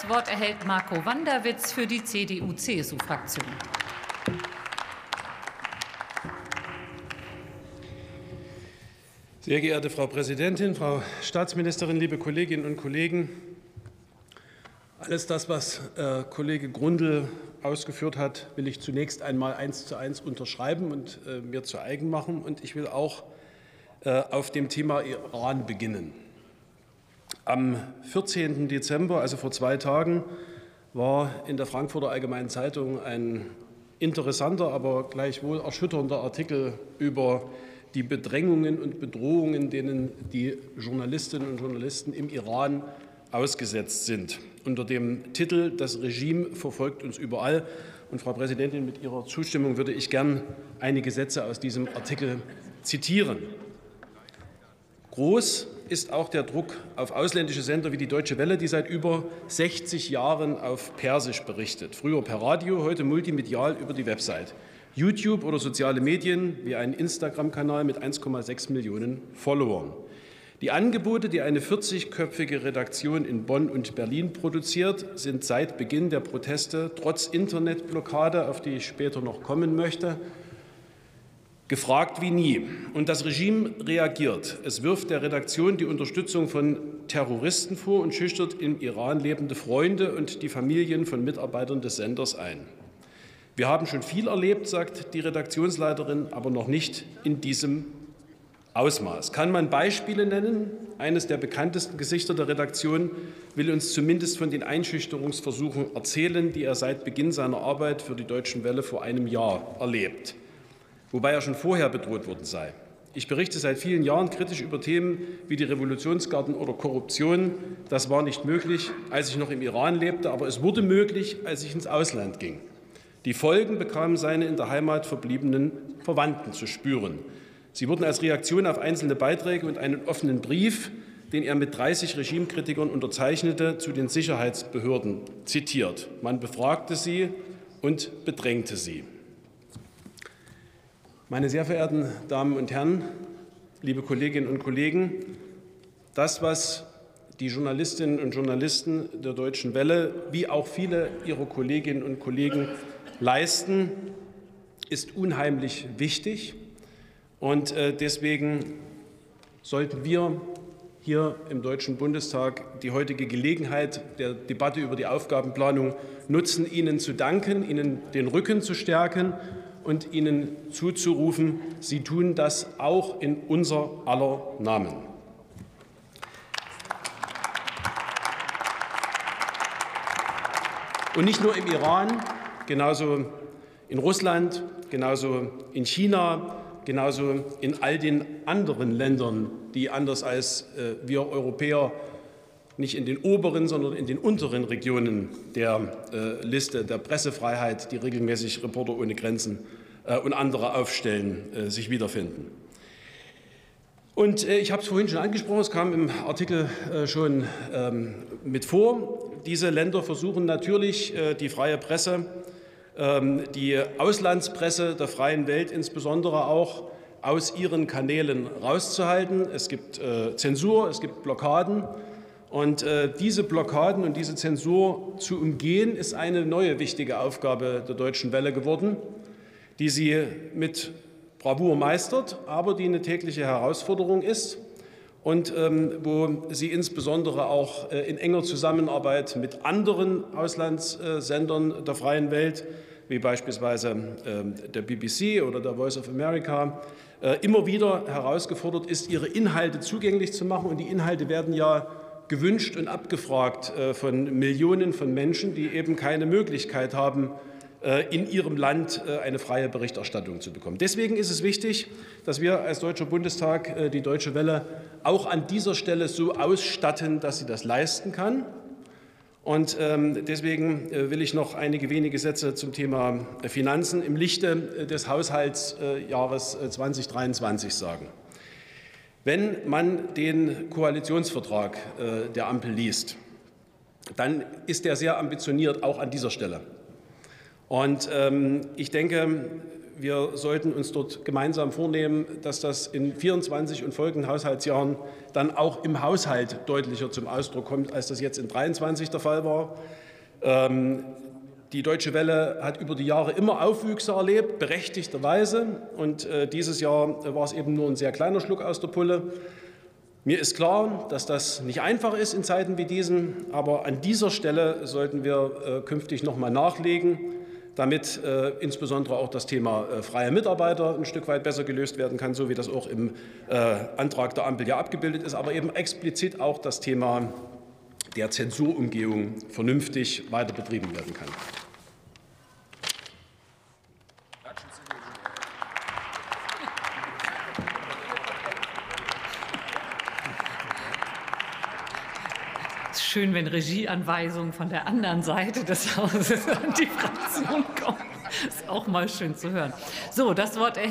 Das Wort erhält Marco Wanderwitz für die CDU-CSU-Fraktion. Sehr geehrte Frau Präsidentin, Frau Staatsministerin, liebe Kolleginnen und Kollegen! Alles das, was äh, Kollege Grundl ausgeführt hat, will ich zunächst einmal eins zu eins unterschreiben und äh, mir zu eigen machen. Und ich will auch äh, auf dem Thema Iran beginnen. Am 14. Dezember, also vor zwei Tagen, war in der Frankfurter Allgemeinen Zeitung ein interessanter, aber gleichwohl erschütternder Artikel über die Bedrängungen und Bedrohungen, denen die Journalistinnen und Journalisten im Iran ausgesetzt sind. Unter dem Titel Das Regime verfolgt uns überall. Und Frau Präsidentin, mit Ihrer Zustimmung würde ich gern einige Sätze aus diesem Artikel zitieren. Groß ist auch der Druck auf ausländische Sender wie die Deutsche Welle, die seit über 60 Jahren auf Persisch berichtet. Früher per Radio, heute multimedial über die Website. YouTube oder soziale Medien wie ein Instagram-Kanal mit 1,6 Millionen Followern. Die Angebote, die eine 40-köpfige Redaktion in Bonn und Berlin produziert, sind seit Beginn der Proteste trotz Internetblockade, auf die ich später noch kommen möchte, gefragt wie nie. Und das Regime reagiert. Es wirft der Redaktion die Unterstützung von Terroristen vor und schüchtert im Iran lebende Freunde und die Familien von Mitarbeitern des Senders ein. Wir haben schon viel erlebt, sagt die Redaktionsleiterin, aber noch nicht in diesem Ausmaß. Kann man Beispiele nennen? Eines der bekanntesten Gesichter der Redaktion will uns zumindest von den Einschüchterungsversuchen erzählen, die er seit Beginn seiner Arbeit für die Deutschen Welle vor einem Jahr erlebt, wobei er schon vorher bedroht worden sei. Ich berichte seit vielen Jahren kritisch über Themen wie die Revolutionsgarden oder Korruption. Das war nicht möglich, als ich noch im Iran lebte, aber es wurde möglich, als ich ins Ausland ging. Die Folgen bekamen seine in der Heimat verbliebenen Verwandten zu spüren. Sie wurden als Reaktion auf einzelne Beiträge und einen offenen Brief, den er mit 30 Regimekritikern unterzeichnete, zu den Sicherheitsbehörden zitiert. Man befragte sie und bedrängte sie. Meine sehr verehrten Damen und Herren, liebe Kolleginnen und Kollegen, das, was die Journalistinnen und Journalisten der Deutschen Welle wie auch viele ihrer Kolleginnen und Kollegen leisten, ist unheimlich wichtig. Und äh, deswegen sollten wir hier im Deutschen Bundestag die heutige Gelegenheit der Debatte über die Aufgabenplanung nutzen, Ihnen zu danken, Ihnen den Rücken zu stärken und Ihnen zuzurufen, Sie tun das auch in unser aller Namen. Und nicht nur im Iran, genauso in Russland, genauso in China, genauso in all den anderen Ländern, die anders als äh, wir Europäer nicht in den oberen, sondern in den unteren Regionen der äh, Liste der Pressefreiheit, die regelmäßig Reporter ohne Grenzen äh, und andere aufstellen, sich wiederfinden. Und ich habe es vorhin schon angesprochen, es kam im Artikel schon ähm, mit vor. Diese Länder versuchen natürlich, die freie Presse ähm, die Auslandspresse der freien Welt insbesondere auch aus ihren Kanälen rauszuhalten. Es gibt äh, Zensur, es gibt Blockaden. Und äh, diese Blockaden und diese Zensur zu umgehen, ist eine neue wichtige Aufgabe der Deutschen Welle geworden, die sie mit Bravour meistert, aber die eine tägliche Herausforderung ist und ähm, wo sie insbesondere auch äh, in enger Zusammenarbeit mit anderen Auslandssendern der freien Welt wie beispielsweise ähm, der BBC oder der Voice of America, äh, immer wieder herausgefordert ist, ihre Inhalte zugänglich zu machen. Und die Inhalte werden ja gewünscht und abgefragt äh, von Millionen von Menschen, die eben keine Möglichkeit haben, äh, in ihrem Land eine freie Berichterstattung zu bekommen. Deswegen ist es wichtig, dass wir als Deutscher Bundestag die Deutsche Welle auch an dieser Stelle so ausstatten, dass sie das leisten kann. Und ähm, deswegen äh, will ich noch einige wenige Sätze zum Thema äh, Finanzen im Lichte äh, des Haushaltsjahres 2023 sagen. Wenn man den Koalitionsvertrag der Ampel liest, dann ist er sehr ambitioniert, auch an dieser Stelle. Und ähm, ich denke, wir sollten uns dort gemeinsam vornehmen, dass das in 24 und folgenden Haushaltsjahren dann auch im Haushalt deutlicher zum Ausdruck kommt, als das jetzt in 23 der Fall war. Ähm, die Deutsche Welle hat über die Jahre immer Aufwüchse erlebt, berechtigterweise. Und äh, dieses Jahr war es eben nur ein sehr kleiner Schluck aus der Pulle. Mir ist klar, dass das nicht einfach ist in Zeiten wie diesen, aber an dieser Stelle sollten wir äh, künftig noch mal nachlegen damit äh, insbesondere auch das Thema äh, freie Mitarbeiter ein Stück weit besser gelöst werden kann, so wie das auch im äh, Antrag der Ampel ja abgebildet ist, aber eben explizit auch das Thema der Zensurumgehung vernünftig weiter betrieben werden kann. Schön, wenn Regieanweisungen von der anderen Seite des Hauses an die Fraktion kommen. Ist auch mal schön zu hören. So, das Wort erhält